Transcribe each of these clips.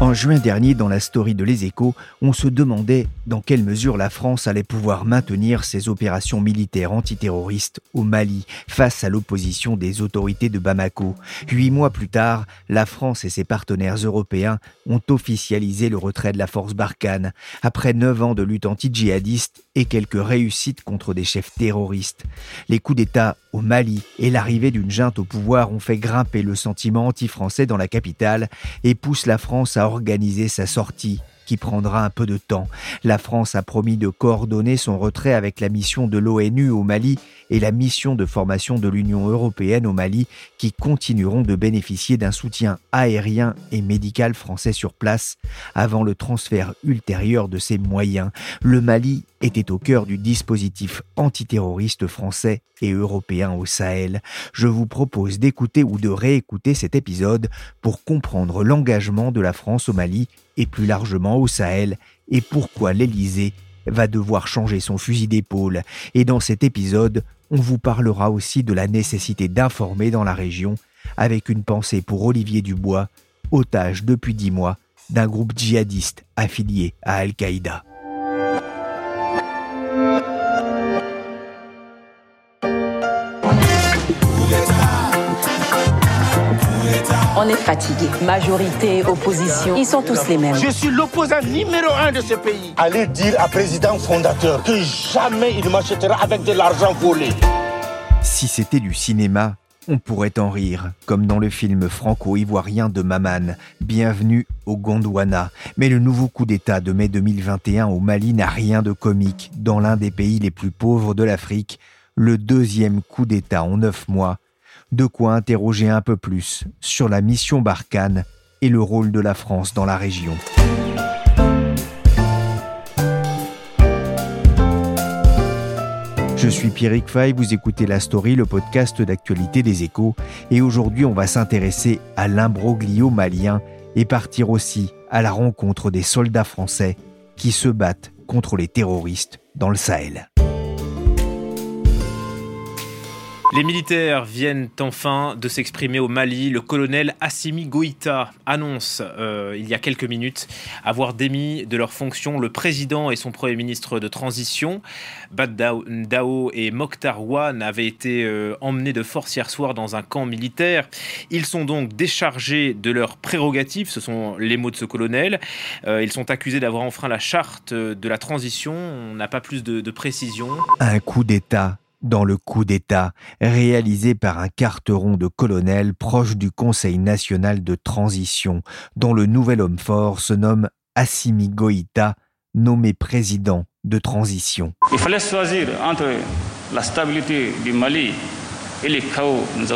En juin dernier, dans la story de Les Échos, on se demandait dans quelle mesure la France allait pouvoir maintenir ses opérations militaires antiterroristes au Mali face à l'opposition des autorités de Bamako. Huit mois plus tard, la France et ses partenaires européens ont officialisé le retrait de la force Barkhane, après neuf ans de lutte anti-djihadiste et quelques réussites contre des chefs terroristes. Les coups d'État au Mali et l'arrivée d'une junte au pouvoir ont fait grimper le sentiment anti-français dans la capitale et poussent la France à organiser sa sortie qui prendra un peu de temps. La France a promis de coordonner son retrait avec la mission de l'ONU au Mali et la mission de formation de l'Union européenne au Mali qui continueront de bénéficier d'un soutien aérien et médical français sur place avant le transfert ultérieur de ces moyens. Le Mali était au cœur du dispositif antiterroriste français et européen au Sahel. Je vous propose d'écouter ou de réécouter cet épisode pour comprendre l'engagement de la France au Mali et plus largement au Sahel et pourquoi l'Élysée va devoir changer son fusil d'épaule. Et dans cet épisode, on vous parlera aussi de la nécessité d'informer dans la région avec une pensée pour Olivier Dubois, otage depuis dix mois d'un groupe djihadiste affilié à Al-Qaïda. On est fatigué. Majorité, opposition, ils sont tous les mêmes. Je suis l'opposant numéro un de ce pays. Allez dire à président fondateur que jamais il m'achètera avec de l'argent volé. Si c'était du cinéma, on pourrait en rire, comme dans le film franco-ivoirien de Maman, Bienvenue au Gondwana. Mais le nouveau coup d'État de mai 2021 au Mali n'a rien de comique. Dans l'un des pays les plus pauvres de l'Afrique, le deuxième coup d'État en neuf mois de quoi interroger un peu plus sur la mission Barkhane et le rôle de la France dans la région. Je suis Pierrick Fay, vous écoutez La Story, le podcast d'actualité des échos, et aujourd'hui on va s'intéresser à l'imbroglio malien et partir aussi à la rencontre des soldats français qui se battent contre les terroristes dans le Sahel. Les militaires viennent enfin de s'exprimer au Mali. Le colonel Assimi Goïta annonce euh, il y a quelques minutes avoir démis de leur fonction le président et son premier ministre de transition. Bad Dao et Mokhtar Wan avaient été euh, emmenés de force hier soir dans un camp militaire. Ils sont donc déchargés de leurs prérogatives, ce sont les mots de ce colonel. Euh, ils sont accusés d'avoir enfreint la charte de la transition. On n'a pas plus de, de précision. Un coup d'État dans le coup d'État réalisé par un carteron de colonel proche du Conseil national de transition, dont le nouvel homme fort se nomme Assimi Goïta, nommé président de transition. Il fallait choisir entre la stabilité du Mali et chaos. Nous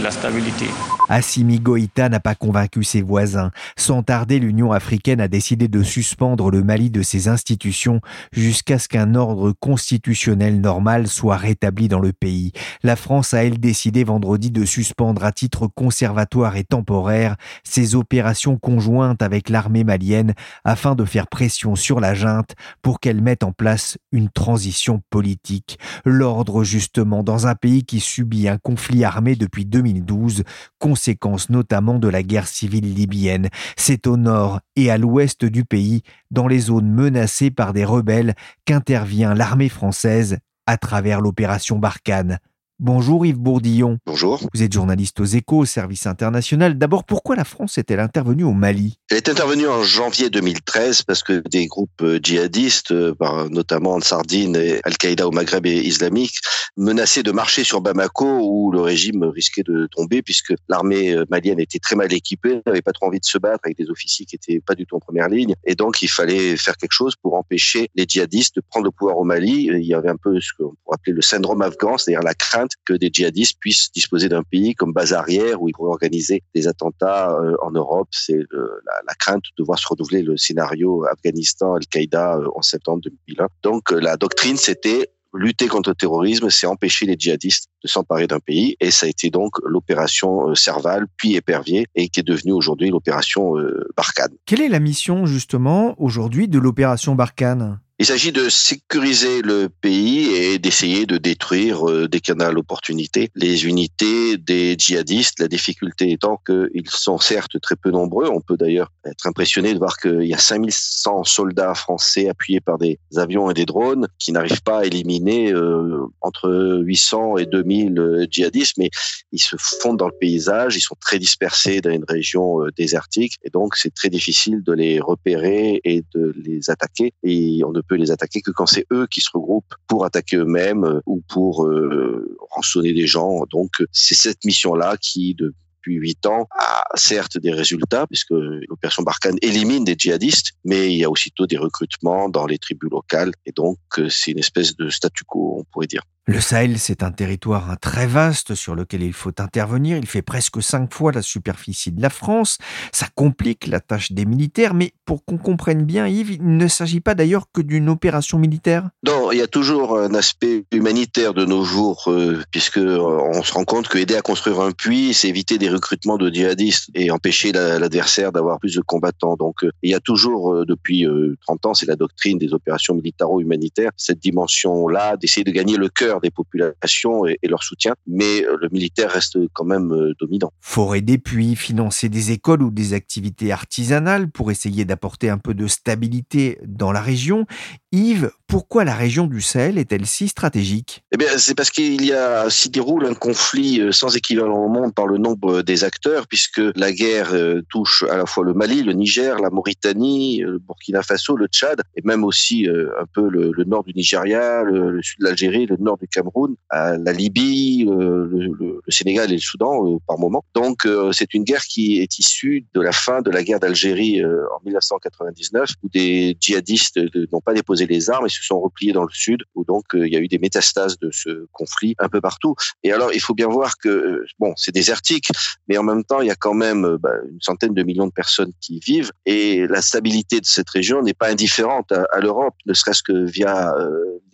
la stabilité. Assimi Goïta n'a pas convaincu ses voisins. Sans tarder, l'Union africaine a décidé de suspendre le Mali de ses institutions jusqu'à ce qu'un ordre constitutionnel normal soit rétabli dans le pays. La France a, elle, décidé vendredi de suspendre à titre conservatoire et temporaire ses opérations conjointes avec l'armée malienne afin de faire pression sur la junte pour qu'elle mette en place une transition politique. L'ordre, justement, dans un pays qui subit un conflit armé depuis 2012, conséquence notamment de la guerre civile libyenne. C'est au nord et à l'ouest du pays, dans les zones menacées par des rebelles, qu'intervient l'armée française à travers l'opération Barkhane. Bonjour Yves Bourdillon. Bonjour. Vous êtes journaliste aux échos, au service international. D'abord, pourquoi la France est-elle intervenue au Mali? Elle est intervenue en janvier 2013 parce que des groupes euh, djihadistes, euh, notamment Sardine et Al-Qaïda au Maghreb et islamique, menaçaient de marcher sur Bamako où le régime risquait de tomber puisque l'armée euh, malienne était très mal équipée, n'avait pas trop envie de se battre avec des officiers qui étaient pas du tout en première ligne. Et donc, il fallait faire quelque chose pour empêcher les djihadistes de prendre le pouvoir au Mali. Il y avait un peu ce qu'on pourrait appeler le syndrome afghan, c'est-à-dire la crainte que des djihadistes puissent disposer d'un pays comme base arrière où ils pourraient organiser des attentats euh, en Europe. C'est la, crainte de voir se renouveler le scénario Afghanistan, Al-Qaïda euh, en septembre 2001. Donc euh, la doctrine, c'était lutter contre le terrorisme, c'est empêcher les djihadistes de s'emparer d'un pays. Et ça a été donc l'opération Serval, puis Épervier, et qui est devenue aujourd'hui l'opération Barkhane. Quelle est la mission justement aujourd'hui de l'opération Barkhane? Il s'agit de sécuriser le pays et d'essayer de détruire, euh, en a l'opportunité, les unités des djihadistes. La difficulté étant qu'ils sont certes très peu nombreux. On peut d'ailleurs être impressionné de voir qu'il y a 5100 soldats français appuyés par des avions et des drones qui n'arrivent pas à éliminer euh, entre 800 et 2000 euh, djihadistes, mais ils se fondent dans le paysage, ils sont très dispersés dans une région désertique et donc c'est très difficile de les repérer et de les attaquer. Et peut les attaquer que quand c'est eux qui se regroupent pour attaquer eux-mêmes euh, ou pour euh, rançonner des gens. Donc c'est cette mission-là qui, depuis huit ans, a certes des résultats, puisque l'opération Barkhane élimine des djihadistes, mais il y a aussitôt des recrutements dans les tribus locales, et donc euh, c'est une espèce de statu quo, on pourrait dire. Le Sahel, c'est un territoire très vaste sur lequel il faut intervenir. Il fait presque cinq fois la superficie de la France. Ça complique la tâche des militaires, mais pour qu'on comprenne bien, Yves, il ne s'agit pas d'ailleurs que d'une opération militaire? Non, il y a toujours un aspect humanitaire de nos jours, euh, puisque euh, on se rend compte que aider à construire un puits, c'est éviter des recrutements de djihadistes et empêcher l'adversaire d'avoir plus de combattants. Donc euh, il y a toujours, depuis 30 ans, c'est la doctrine des opérations militaro-humanitaires, cette dimension-là d'essayer de gagner le cœur des populations et, leur soutien, mais euh, le militaire reste quand même euh, dominant. Faut aider puis financer des écoles ou des activités artisanales pour essayer d'apporter un peu de stabilité dans la région. Yves, pourquoi la région du Sahel est-elle si stratégique? Eh bien, c'est parce qu'il y a s'y déroule un conflit euh, sans équivalent au monde par le nombre des acteurs, puisque la guerre touche à la fois le Mali, le Niger, la Mauritanie, le Burkina Faso, le Tchad, et même aussi un peu le, nord du Nigeria, le, sud de l'Algérie, le nord du Cameroun, la Libye, euh, le, Sénégal et le Soudan euh, par moment. Donc euh, c'est une guerre qui est issue de la fin de la guerre d'Algérie en 1999, où des djihadistes n'ont pas déposé les armes et se sont repliés dans le sud, où donc il y a eu des métastases de ce conflit un peu partout. Et alors il faut bien voir que bon c'est désertique, mais en même temps il y a quand même bah, une centaine de millions de personnes qui vivent et la stabilité de cette région n'est pas indifférente à, l'Europe, ne serait-ce que via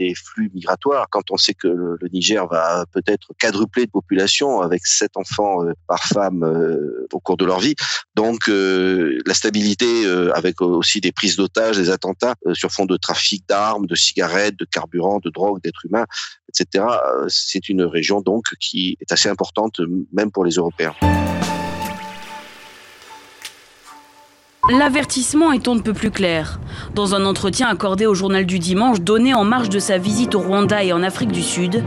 des flux migratoires. Quand on sait que le, Niger va peut-être quadrupler de population avec sept enfants euh, par femme euh, au cours de leur vie. Donc euh, la stabilité avec aussi des prises d'otages, des attentats sur fond de trafic d'armes, de cigarettes, de carburant, de drogue, d'êtres humains, etc. C'est une région donc qui est assez importante même pour les Européens. L'avertissement est on ne peut plus clair. Dans un entretien accordé au journal du dimanche donné en marge de sa visite au Rwanda et en Afrique du Sud,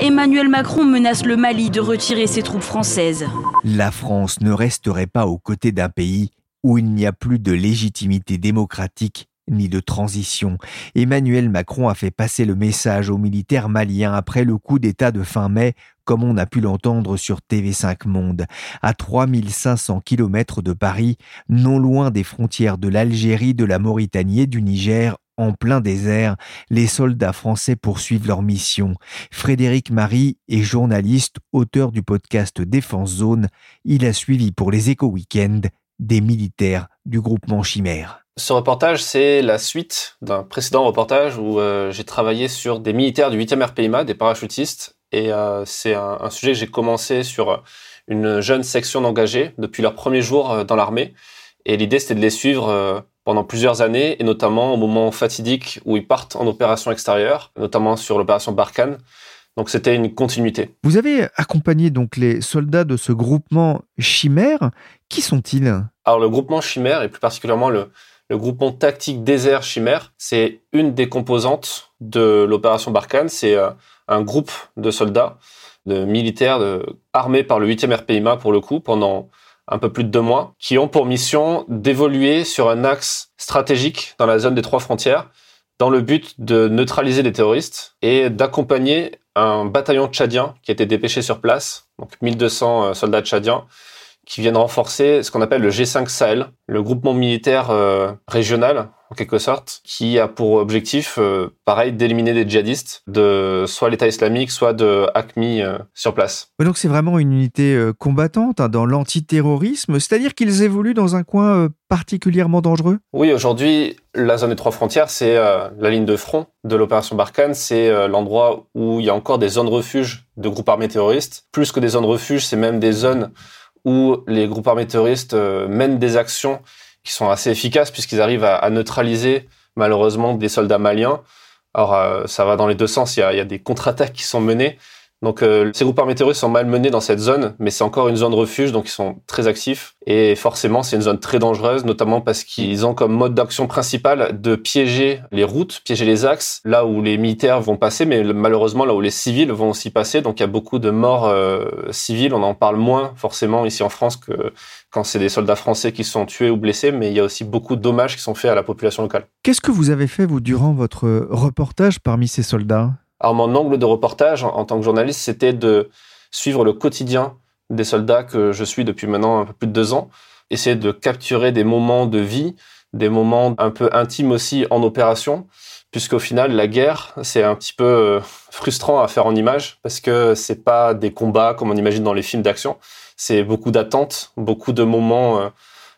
Emmanuel Macron menace le Mali de retirer ses troupes françaises. La France ne resterait pas aux côtés d'un pays où il n'y a plus de légitimité démocratique ni de transition. Emmanuel Macron a fait passer le message aux militaires maliens après le coup d'État de fin mai, comme on a pu l'entendre sur TV5 Monde. À 3500 km de Paris, non loin des frontières de l'Algérie, de la Mauritanie et du Niger, en plein désert, les soldats français poursuivent leur mission. Frédéric Marie est journaliste, auteur du podcast Défense Zone. Il a suivi pour les éco-weekends des militaires du groupement Chimère. Ce reportage, c'est la suite d'un précédent reportage où euh, j'ai travaillé sur des militaires du 8e RPIMA, des parachutistes. Et euh, c'est un, sujet que j'ai commencé sur une jeune section d'engagés depuis leur premier jour euh, dans l'armée. Et l'idée, c'était de les suivre pendant plusieurs années, et notamment au moment fatidique où ils partent en opération extérieure, notamment sur l'opération Barkhane. Donc c'était une continuité. Vous avez accompagné donc les soldats de ce groupement Chimère. Qui sont-ils? Alors le groupement Chimère, et plus particulièrement le, le groupement tactique désert Chimère, c'est une des composantes de l'opération Barkhane. C'est euh, un groupe de soldats de militaires de, armés par le 8e RPIMA pour le coup pendant un peu plus de deux mois, qui ont pour mission d'évoluer sur un axe stratégique dans la zone des trois frontières, dans le but de neutraliser les terroristes et d'accompagner un bataillon tchadien qui a été dépêché sur place, donc 1200 euh, soldats tchadiens, qui viennent renforcer ce qu'on appelle le G5 Sahel, le groupement militaire euh, régional en quelque sorte, qui a pour objectif, euh, pareil, d'éliminer des djihadistes de soit l'État islamique, soit de ACMI euh, sur place. Donc c'est vraiment une unité euh, combattante hein, dans l'antiterrorisme, c'est-à-dire qu'ils évoluent dans un coin particulièrement dangereux? Oui, aujourd'hui, la zone des trois frontières, c'est la ligne de front de l'opération Barkhane, c'est l'endroit où il y a encore des zones refuge de groupes armés terroristes. Plus que des zones refuge, c'est même des zones où les groupes armés terroristes mènent des actions qui sont assez efficaces puisqu'ils arrivent à, neutraliser malheureusement des soldats maliens. Alors euh, ça va dans les deux sens, il y a des contre-attaques qui sont menées. Donc euh, ces groupes terroristes sont malmenés dans cette zone, mais c'est encore une zone refuge, donc ils sont très actifs. Et forcément, c'est une zone très dangereuse, notamment parce qu'ils ont comme mode d'action principal de piéger les routes, piéger les axes, là où les militaires vont passer, mais malheureusement là où les civils vont aussi passer. Donc il y a beaucoup de morts euh, civiles. On en parle moins forcément ici en France que quand c'est des soldats français qui sont tués ou blessés, mais il y a aussi beaucoup de dommages qui sont faits à la population locale. Qu'est-ce que vous avez fait, vous, durant votre reportage parmi ces soldats? Alors, mon angle de reportage en, tant que journaliste, c'était de suivre le quotidien des soldats que je suis depuis maintenant un peu plus de deux ans, essayer de capturer des moments de vie, des moments un peu intimes aussi en opération, puisqu'au final, la guerre, c'est un petit peu euh, frustrant à faire en image, parce que c'est pas des combats comme on imagine dans les films d'action, c'est beaucoup d'attentes, beaucoup de moments euh,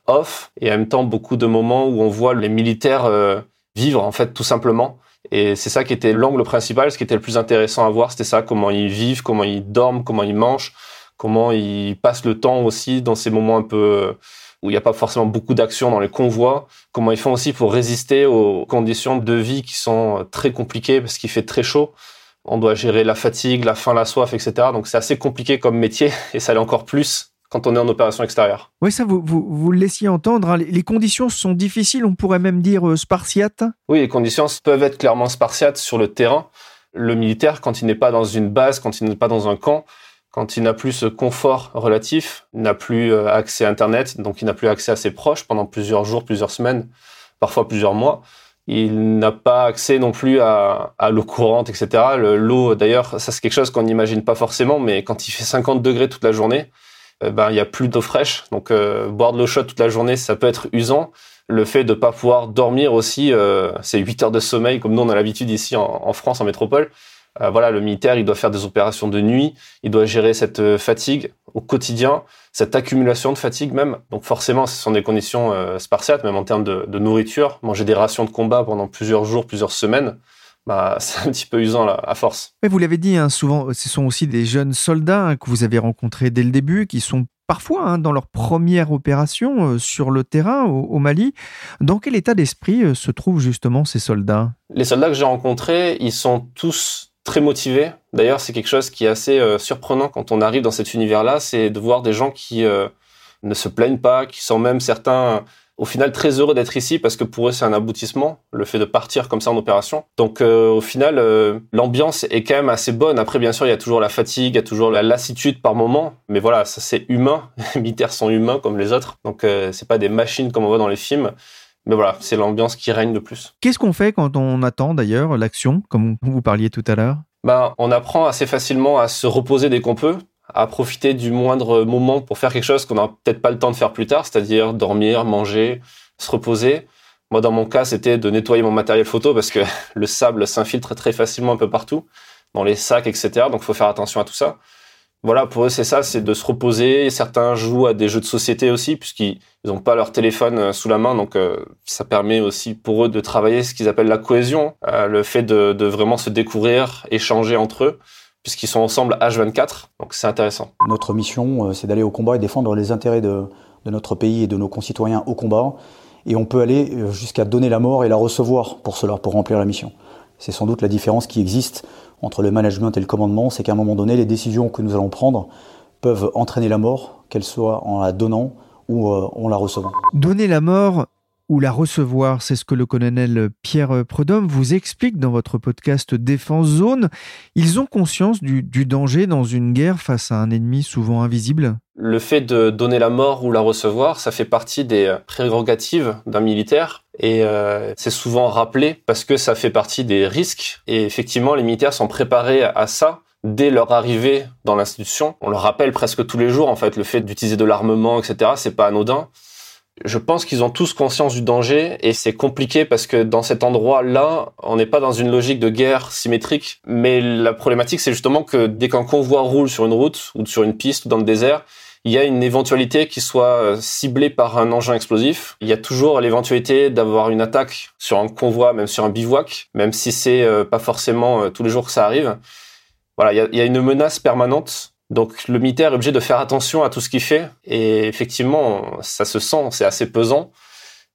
off, et en même temps beaucoup de moments où on voit les militaires euh, vivre, en fait, tout simplement. Et c'est ça qui était l'angle principal, ce qui était le plus intéressant à voir, c'était ça, comment ils vivent, comment ils dorment, comment ils mangent, comment ils passent le temps aussi dans ces moments un peu où il n'y a pas forcément beaucoup d'action dans les convois, comment ils font aussi pour résister aux conditions de vie qui sont très compliquées parce qu'il fait très chaud. On doit gérer la fatigue, la faim, la soif, etc. Donc c'est assez compliqué comme métier et ça l'est encore plus quand on est en opération extérieure. Oui, ça, vous, vous, vous le laissiez entendre. Hein. Les conditions sont difficiles, on pourrait même dire euh, spartiates. Oui, les conditions peuvent être clairement spartiates sur le terrain. Le militaire, quand il n'est pas dans une base, quand il n'est pas dans un camp, quand il n'a plus ce confort relatif, n'a plus euh, accès à Internet, donc il n'a plus accès à ses proches pendant plusieurs jours, plusieurs semaines, parfois plusieurs mois. Il n'a pas accès non plus à, à l'eau courante, etc. L'eau, d'ailleurs, ça c'est quelque chose qu'on n'imagine pas forcément, mais quand il fait 50 degrés toute la journée, ben il y a plus d'eau fraîche, donc euh, boire de l'eau chaude toute la journée, ça peut être usant. Le fait de pas pouvoir dormir aussi, euh, c'est 8 heures de sommeil comme nous on a l'habitude ici en, en France, en métropole. Euh, voilà, le militaire, il doit faire des opérations de nuit, il doit gérer cette euh, fatigue au quotidien, cette accumulation de fatigue même. Donc forcément, ce sont des conditions euh, spartiates, même en termes de, de, nourriture. Manger des rations de combat pendant plusieurs jours, plusieurs semaines, bah, c'est un petit peu usant là, à force. Mais vous l'avez dit, hein, souvent, ce sont aussi des jeunes soldats hein, que vous avez rencontrés dès le début, qui sont parfois hein, dans leur première opération euh, sur le terrain au, au, Mali. Dans quel état d'esprit euh, se trouvent justement ces soldats? Les soldats que j'ai rencontrés, ils sont tous très motivés. D'ailleurs, c'est quelque chose qui est assez euh, surprenant quand on arrive dans cet univers-là, c'est de voir des gens qui euh, ne se plaignent pas, qui sont même certains au final très heureux d'être ici parce que pour eux c'est un aboutissement, le fait de partir comme ça en opération. Donc euh, au final, euh, l'ambiance est quand même assez bonne. Après bien sûr il y a toujours la fatigue, il y a toujours la lassitude par moment, mais voilà ça c'est humain. Les militaires sont humains comme les autres, donc euh, c'est pas des machines comme on voit dans les films. Mais voilà, c'est l'ambiance qui règne le plus. Qu'est-ce qu'on fait quand on attend d'ailleurs l'action, comme vous parliez tout à l'heure? Ben, on apprend assez facilement à se reposer dès qu'on peut, à profiter du moindre moment pour faire quelque chose qu'on n'aura peut-être pas le temps de faire plus tard, c'est-à-dire dormir, manger, se reposer. Moi, dans mon cas, c'était de nettoyer mon matériel photo parce que le sable s'infiltre très facilement un peu partout, dans les sacs, etc. Donc, il faut faire attention à tout ça. Voilà, pour eux, c'est ça, c'est de se reposer. Certains jouent à des jeux de société aussi, puisqu'ils n'ont pas leur téléphone euh, sous la main. Donc, euh, ça permet aussi pour eux de travailler ce qu'ils appellent la cohésion, euh, le fait de vraiment se découvrir, échanger entre eux puisqu'ils sont ensemble H24, donc c'est intéressant. Notre mission, c'est d'aller au combat et défendre les intérêts de, de, notre pays et de nos concitoyens au combat, et on peut aller jusqu'à donner la mort et la recevoir pour cela, pour remplir la mission. C'est sans doute la différence qui existe entre le management et le commandement, c'est qu'à un moment donné, les décisions que nous allons prendre peuvent entraîner la mort, qu'elles soient en la donnant ou en la recevant. Donner la mort ou la recevoir. C'est ce que le colonel Pierre Prudhomme vous explique dans votre podcast Défense Zone. Ils ont conscience du, danger dans une guerre face à un ennemi souvent invisible? Le fait de donner la mort ou la recevoir, ça fait partie des prérogatives d'un militaire et euh, c'est souvent rappelé parce que ça fait partie des risques. Et effectivement, les militaires sont préparés à ça dès leur arrivée dans l'institution. On leur rappelle presque tous les jours, en fait, le fait d'utiliser de l'armement, etc. C'est pas anodin. Je pense qu'ils ont tous conscience du danger et c'est compliqué parce que dans cet endroit-là, on n'est pas dans une logique de guerre symétrique. Mais la problématique, c'est justement que dès qu'un convoi roule sur une route ou sur une piste ou dans le désert, il y a une éventualité qui soit euh, ciblée par un engin explosif. Il y a toujours l'éventualité d'avoir une attaque sur un convoi, même sur un bivouac, même si c'est euh, pas forcément euh, tous les jours que ça arrive. Voilà, il y a, une menace permanente. Donc le militaire est obligé de faire attention à tout ce qu'il fait. Et effectivement, ça se sent, c'est assez pesant.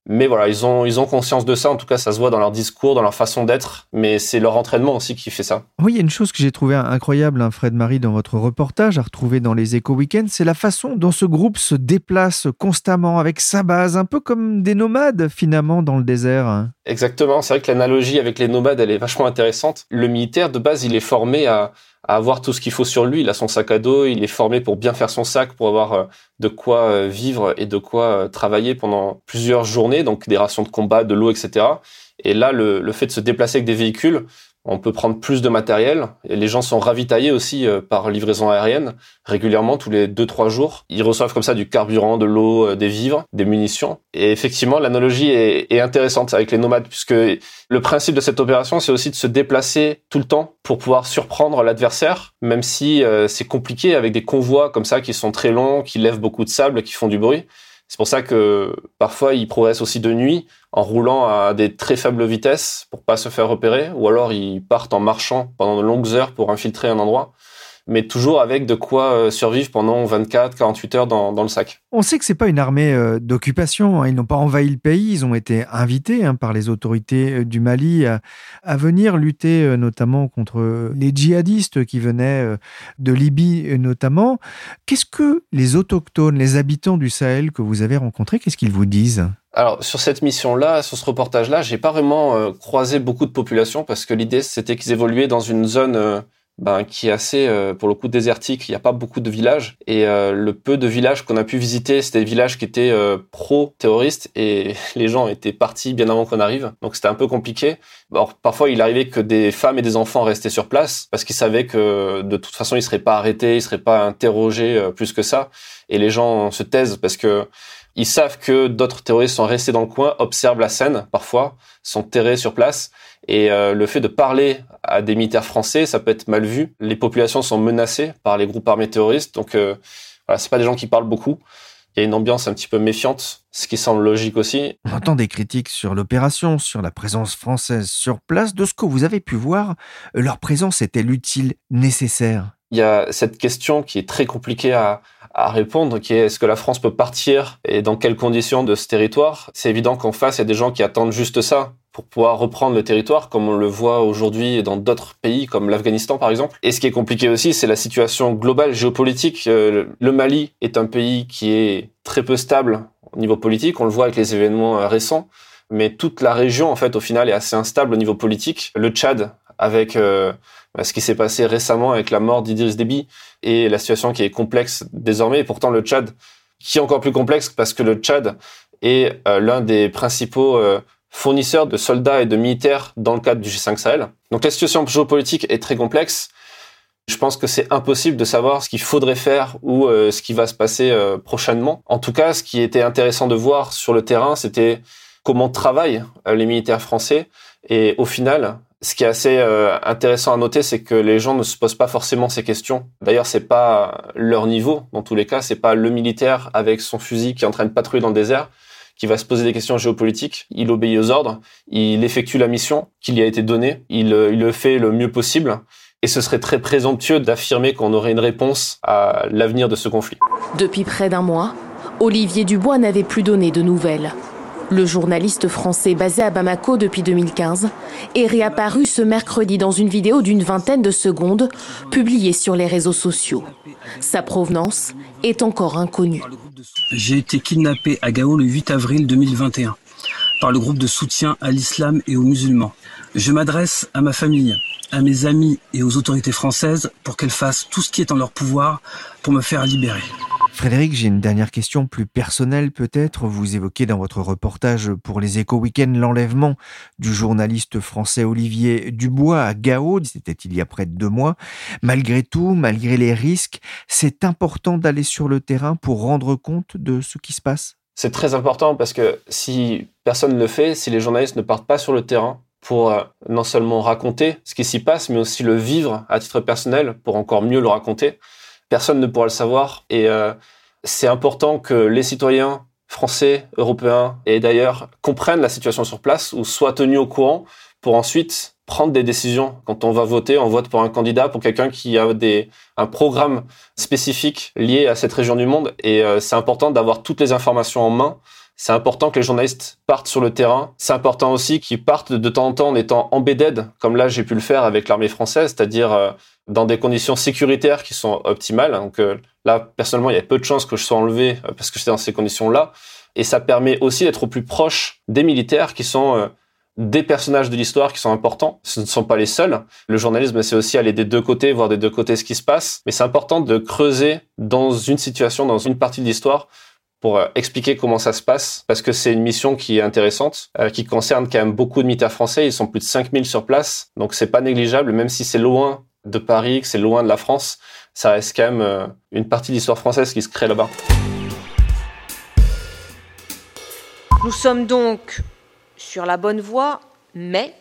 Mais voilà, ils ont, conscience de ça. En tout cas, ça se voit dans leur discours, dans leur façon d'être. Mais c'est leur entraînement aussi qui fait ça. Oui, il y a une chose que j'ai trouvé incroyable, hein, Fred Marie, dans votre reportage, à retrouver dans les Éco Weekends, c'est la façon dont ce groupe se déplace constamment avec sa base, un peu comme des nomades finalement dans le désert. Exactement. C'est vrai que l'analogie avec les nomades, elle est vachement intéressante. Le militaire, de base, il est formé à, avoir tout ce qu'il faut sur lui. Il a son sac à dos, il est formé pour bien faire son sac, pour avoir euh, de quoi euh, vivre et de quoi euh, travailler pendant plusieurs journées, donc des rations de combat, de l'eau, etc. Et là, le, fait de se déplacer avec des véhicules, on peut prendre plus de matériel. Et les gens sont ravitaillés aussi euh, par livraison aérienne régulièrement tous les 2-3 jours. Ils reçoivent comme ça du carburant, de l'eau, euh, des vivres, des munitions. Et effectivement, l'analogie est, intéressante avec les nomades puisque le principe de cette opération, c'est aussi de se déplacer tout le temps pour pouvoir surprendre l'adversaire, même si euh, c'est compliqué avec des convois comme ça qui sont très longs, qui lèvent beaucoup de sable, qui font du bruit. C'est pour ça que parfois ils progressent aussi de nuit en roulant à des très faibles vitesses pour pas se faire repérer, ou alors ils partent en marchant pendant de longues heures pour infiltrer un endroit mais toujours avec de quoi euh, survivre pendant 24, 48 heures dans, le sac. On sait que c'est pas une armée euh, d'occupation. Hein. Ils n'ont pas envahi le pays. Ils ont été invités hein, par les autorités euh, du Mali à, à, venir lutter notamment contre les djihadistes qui venaient de Libye notamment. Qu'est-ce que les autochtones, les habitants du Sahel que vous avez rencontrés, qu'est-ce qu'ils vous disent? Alors sur cette mission-là, sur ce reportage-là, j'ai pas vraiment croisé beaucoup de populations parce que l'idée c'était qu'ils évoluaient dans une zone ben, qui est assez, euh, pour le coup, désertique. Il n'y a pas beaucoup de villages. Et euh, le peu de villages qu'on a pu visiter, c'était des villages qui étaient euh, pro-terroristes et les gens étaient partis bien avant qu'on arrive. Donc c'était un peu compliqué. Parfois, il arrivait que des femmes et des enfants restaient sur place parce qu'ils savaient que de toute façon, ils seraient pas arrêtés, ils seraient pas interrogés plus que ça. Et les gens se taisent parce que ils savent que d'autres terroristes sont restés dans le coin, observent la scène parfois, sont terrés sur place et euh, le fait de parler à des militaires français, ça peut être mal vu. Les populations sont menacées par les groupes armés terroristes, donc euh, voilà, c'est pas des gens qui parlent beaucoup. Il y a une ambiance un petit peu méfiante, ce qui semble logique aussi. On entend des critiques sur l'opération, sur la présence française sur place. De ce que vous avez pu voir, leur présence est-elle utile, nécessaire? Il y a cette question qui est très compliquée à, à répondre, qui est est-ce que la France peut partir et dans quelles conditions de ce territoire? C'est évident qu'en face, il y a des gens qui attendent juste ça pour pouvoir reprendre le territoire, comme on le voit aujourd'hui dans d'autres pays, comme l'Afghanistan par exemple. Et ce qui est compliqué aussi, c'est la situation globale géopolitique. Euh, le Mali est un pays qui est très peu stable au niveau politique, on le voit avec les événements euh, récents, mais toute la région, en fait, au final, est assez instable au niveau politique. Le Tchad, avec euh, ce qui s'est passé récemment avec la mort d'Idriss Déby, et la situation qui est complexe désormais, et pourtant le Tchad, qui est encore plus complexe parce que le Tchad est l'un des principaux fournisseurs de soldats et de militaires dans le cadre du G5 Sahel. Donc la situation géopolitique est très complexe. Je pense que c'est impossible de savoir ce qu'il faudrait faire ou euh, ce qui va se passer euh, prochainement. En tout cas, ce qui était intéressant de voir sur le terrain, c'était comment travaillent euh, les militaires français. Et au final, ce qui est assez intéressant à noter, c'est que les gens ne se posent pas forcément ces questions. D'ailleurs, c'est pas leur niveau dans tous les cas. C'est pas le militaire avec son fusil qui est en train de patrouiller dans le désert qui va se poser des questions géopolitiques. Il obéit aux ordres, il effectue la mission qui lui a été donnée, il, euh, il le fait le mieux possible. Et ce serait très présomptueux d'affirmer qu'on aurait une réponse à l'avenir de ce conflit. Depuis près d'un mois, Olivier Dubois n'avait plus donné de nouvelles. Le journaliste français basé à Bamako depuis 2015 est réapparu ce mercredi dans une vidéo d'une vingtaine de secondes publiée sur les réseaux sociaux. Sa provenance est encore inconnue. J'ai été kidnappé à Gao le 8 avril 2021. par le groupe de soutien à l'islam et aux musulmans. Je m'adresse à ma famille, à mes amis et aux autorités françaises pour qu'elles fassent tout ce qui est en leur pouvoir pour me faire libérer. Frédéric, j'ai une dernière question plus personnelle peut-être. Vous évoquez dans votre reportage pour les Échos Week-end l'enlèvement du journaliste français Olivier Dubois à Gao, c'était il y a près de deux mois. Malgré tout, malgré les risques, c'est important d'aller sur le terrain pour rendre compte de ce qui se passe C'est très important parce que si personne ne le fait, si les journalistes ne partent pas sur le terrain, pour euh, non seulement raconter ce qui s'y passe, mais aussi le vivre à titre personnel pour encore mieux le raconter personne ne pourra le savoir. Et euh, c'est important que les citoyens français, européens et d'ailleurs comprennent la situation sur place ou soient tenus au courant pour ensuite prendre des décisions. Quand on va voter, on vote pour un candidat, pour quelqu'un qui a des, un programme spécifique lié à cette région du monde. Et euh, c'est important d'avoir toutes les informations en main. C'est important que les journalistes partent sur le terrain. C'est important aussi qu'ils partent de temps en temps en étant embedded, comme là j'ai pu le faire avec l'armée française, c'est-à-dire euh, dans des conditions sécuritaires qui sont optimales. Donc euh, là, personnellement, il y a peu de chances que je sois enlevé euh, parce que j'étais dans ces conditions-là. Et ça permet aussi d'être au plus proche des militaires qui sont des personnages de l'histoire qui sont importants. Ce ne sont pas les seuls. Le journalisme, c'est aussi aller des deux côtés, voir des deux côtés ce qui se passe. Mais c'est important de creuser dans une situation, dans une partie de l'histoire pour expliquer comment ça se passe, parce que c'est une mission qui est intéressante, qui concerne quand même beaucoup de militaires français. Ils sont plus de 5000 sur place, donc c'est pas négligeable, même si c'est loin de Paris, que c'est loin de la France, ça reste quand même euh, une partie de l'histoire française qui se crée là-bas. Nous sommes donc sur la bonne voie, mais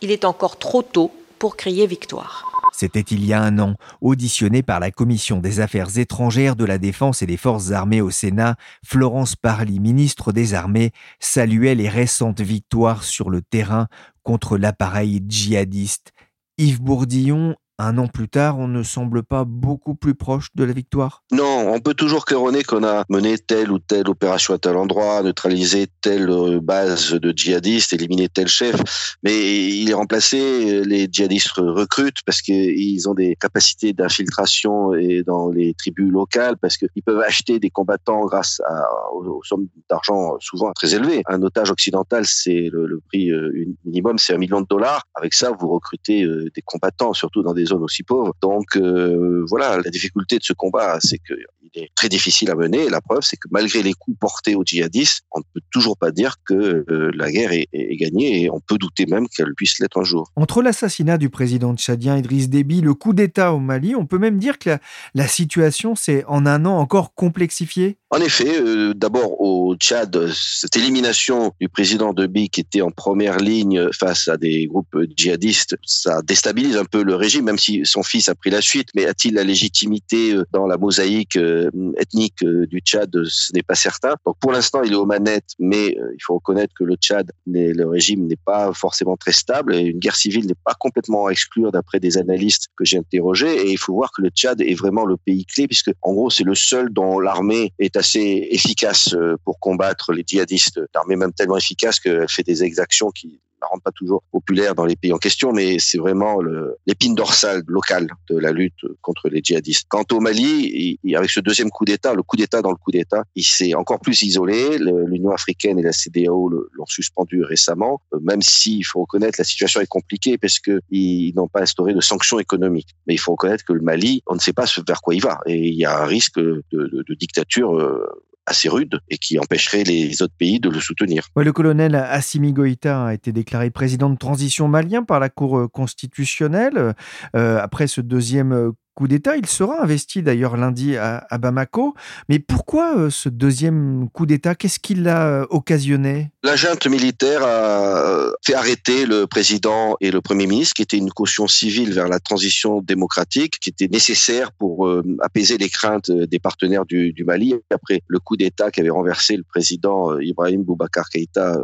il est encore trop tôt pour crier victoire. C'était il y a un an, auditionné par la Commission des Affaires étrangères de la Défense et des Forces armées au Sénat, Florence Parly, ministre des Armées, saluait les récentes victoires sur le terrain contre l'appareil djihadiste. Yves Bourdillon un an plus tard, on ne semble pas beaucoup plus proche de la victoire Non, on peut toujours claironner qu'on a mené telle ou telle opération à tel endroit, neutralisé telle euh, base de djihadistes, éliminé tel chef, mais il est remplacé, euh, les djihadistes recrutent parce qu'ils ont des capacités d'infiltration et dans les tribus locales, parce qu'ils peuvent acheter des combattants grâce à, aux, sommes d'argent souvent très élevées. Un otage occidental, c'est le, prix euh, minimum, c'est un million de dollars. Avec ça, vous recrutez des combattants, surtout dans des aussi pauvres. Donc euh, voilà, la difficulté de ce combat, c'est qu'il est très difficile à mener. la preuve, c'est que malgré les coups portés aux djihadistes, on ne peut toujours pas dire que euh, la guerre est, gagnée et on peut douter même qu'elle puisse l'être un jour. Entre l'assassinat du président tchadien Idriss Déby, le coup d'État au Mali, on peut même dire que la, la situation s'est en un an encore complexifiée? En effet, euh, d'abord au Tchad, cette élimination du président Déby qui était en première ligne face à des groupes djihadistes, ça déstabilise un peu le régime, même si son fils a pris la suite. Mais a-t-il la légitimité euh, dans la mosaïque euh, ethnique du Tchad? Ce n'est pas certain. Donc pour l'instant, il est aux manettes, mais il faut reconnaître que le Tchad, le régime n'est pas forcément très stable et une guerre civile n'est pas complètement à exclure d'après des analystes que j'ai interrogés. Et il faut voir que le Tchad est vraiment le pays clé, puisque en gros, c'est le seul dont l'armée est assez efficace euh, pour combattre les djihadistes. L'armée même tellement efficace qu'elle fait des exactions qui la rendent pas toujours populaire dans les pays en question, mais c'est vraiment l'épine dorsale locale de la lutte contre les djihadistes. Quant au Mali, il, avec ce deuxième coup d'État, le coup d'État dans le coup d'État, il s'est encore plus isolé. L'Union africaine et la CDAO l'ont suspendu récemment, euh, même s'il faut reconnaître la situation est compliquée parce qu'ils n'ont pas instauré de sanctions économiques. Mais il faut reconnaître que le Mali, on ne sait pas vers quoi il va, et il y a un risque de, de, de dictature euh, assez rude et qui empêcherait les autres pays de le soutenir. le colonel Assimi Goïta a été déclaré président de transition malien par la Cour constitutionnelle. Euh, après ce deuxième coup d'État. Il sera investi d'ailleurs lundi à, Bamako. Mais pourquoi euh, ce deuxième coup d'État? Qu'est-ce qui l'a euh, occasionné? La junte militaire a euh, fait arrêter le président et le Premier ministre, qui était une caution civile vers la transition démocratique, qui était nécessaire pour apaiser les craintes des partenaires du, Mali. Après le coup d'État qui avait renversé le président Ibrahim Boubacar Keïta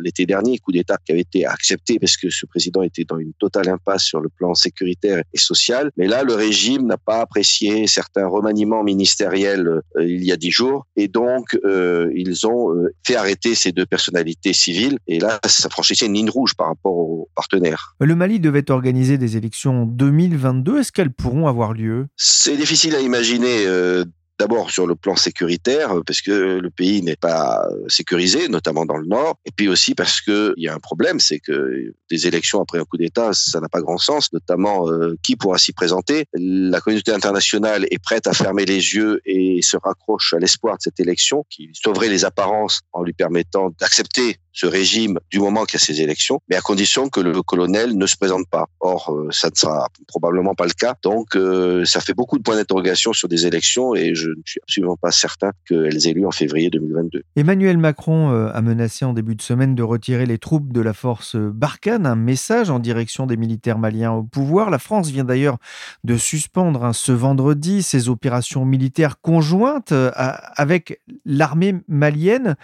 l'été dernier, coup d'État qui avait été accepté parce que ce président était dans une totale impasse sur le plan sécuritaire et social. Mais là, le régime n'a pas apprécié certains remaniements ministériels euh, il y a dix jours et donc euh, ils ont euh, fait arrêter ces deux personnalités civiles et là ça franchissait une ligne rouge par rapport aux partenaires. Le Mali devait organiser des élections en 2022. Est-ce qu'elles pourront avoir lieu? C'est difficile à imaginer D'abord sur le plan sécuritaire, parce que le pays n'est pas sécurisé, notamment dans le nord, et puis aussi parce qu'il y a un problème, c'est que des élections après un coup d'État, ça n'a pas grand sens, notamment euh, qui pourra s'y présenter. La communauté internationale est prête à fermer les yeux et se raccroche à l'espoir de cette élection qui sauverait les apparences en lui permettant d'accepter ce régime du moment qu'il y a ces élections, mais à condition que le colonel ne se présente pas. Or, euh, ça ne sera probablement pas le cas. Donc, euh, ça fait beaucoup de points d'interrogation sur des élections et je ne suis absolument pas certain qu'elles aient lieu en février 2022. Emmanuel Macron euh, a menacé en début de semaine de retirer les troupes de la force Barkhane, un message en direction des militaires maliens au pouvoir. La France vient d'ailleurs de suspendre hein, ce vendredi ses opérations militaires conjointes avec l'armée malienne.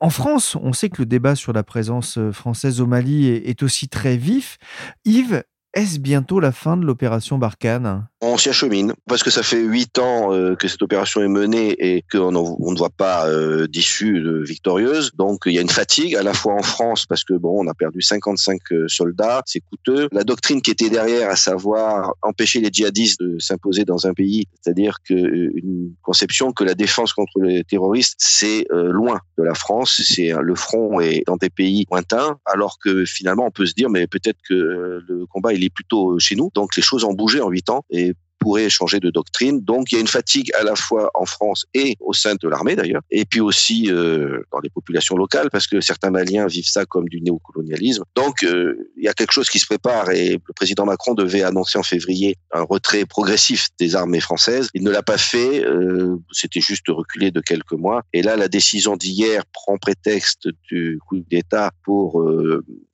En France, on sait que le débat sur la présence euh, française au Mali est, aussi très vif. Yves, est-ce bientôt la fin de l'opération Barkhane? On s'y achemine parce que ça fait huit ans euh, que cette opération est menée et qu'on on ne voit pas euh, d'issue victorieuse. Donc il y a une fatigue à la fois en France parce que bon, on a perdu 55 euh, soldats, c'est coûteux. La doctrine qui était derrière, à savoir empêcher les djihadistes de s'imposer dans un pays, c'est-à-dire que une conception que la défense contre les terroristes c'est loin de la France, c'est le front est dans des pays lointains, alors que finalement on peut se dire mais peut-être que le combat il est plutôt chez nous. Donc les choses ont bougé en huit ans et pourrait changer de doctrine. Donc il y a une fatigue à la fois en France et au sein de l'armée d'ailleurs, et puis aussi euh, dans les populations locales, parce que certains Maliens vivent ça comme du néocolonialisme. Donc euh, il y a quelque chose qui se prépare et le président Macron devait annoncer en février un retrait progressif des armées françaises. Il ne l'a pas fait, euh, c'était juste reculé de quelques mois. Et là, la décision d'hier prend prétexte du coup d'État pour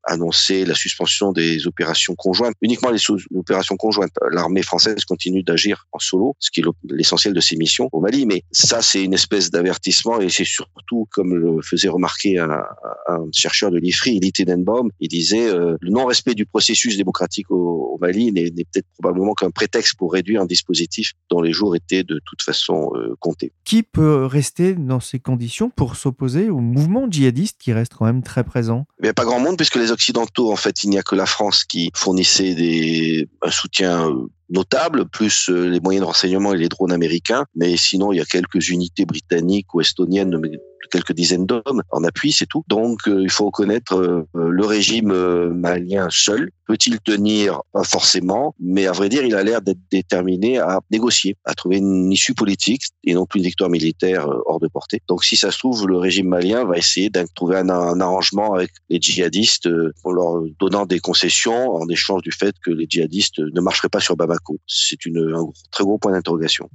annoncer la suspension des opérations conjointes, uniquement les opérations conjointes. L'armée française continue d'agir en solo, ce qui est l'essentiel de ses missions au Mali, mais ça c'est une espèce d'avertissement et c'est surtout, comme le faisait remarquer un, un chercheur de l'IFRI, Elie Tenenbaum, il disait euh, le non-respect du processus démocratique au, Mali n'est peut-être probablement qu'un prétexte pour réduire un dispositif dont les jours étaient de toute façon euh, comptés. Qui peut rester dans ces conditions pour s'opposer au mouvement djihadiste qui reste quand même très présent? Il n'y a pas grand monde puisque les occidentaux, en fait, il n'y a que la France qui fournissait des, un soutien euh, notable, plus euh, les moyens de renseignement et les drones américains. Mais sinon, il y a quelques unités britanniques ou estoniennes, quelques dizaines d'hommes en appui, c'est tout. Donc, euh, il faut reconnaître euh, le régime malien seul. Peut-il tenir? Pas forcément, mais à vrai dire, il a l'air d'être déterminé à négocier, à trouver une issue politique et non plus une victoire militaire hors de portée. Donc, si ça se trouve, le régime malien va essayer de trouver un, un arrangement avec les djihadistes en leur donnant des concessions en échange du fait que les djihadistes ne marcheraient pas sur Bamako c'est un très gros point d'interrogation.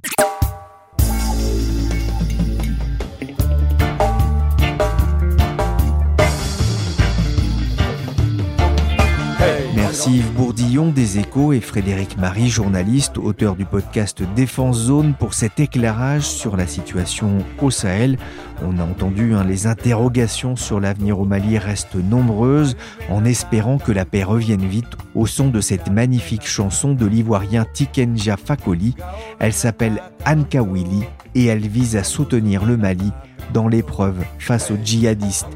Merci Bourdillon des Échos et Frédéric Marie, journaliste, auteur du podcast Défense Zone, pour cet éclairage sur la situation au Sahel. On a entendu, hein, les interrogations sur l'avenir au Mali restent nombreuses, en espérant que la paix revienne vite au son de cette magnifique chanson de l'ivoirien Tikenja Fakoli. Elle s'appelle Anka Willy et elle vise à soutenir le Mali dans l'épreuve face aux djihadistes.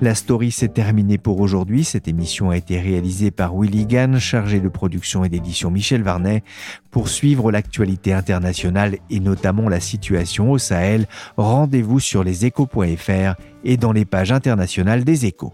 La story s'est terminée pour aujourd'hui. Cette émission a été réalisée par Willy Gann, chargé de production et d'édition Michel Varnet. Pour suivre l'actualité internationale et notamment la situation au Sahel, rendez-vous sur leséchos.fr et dans les pages internationales des échos.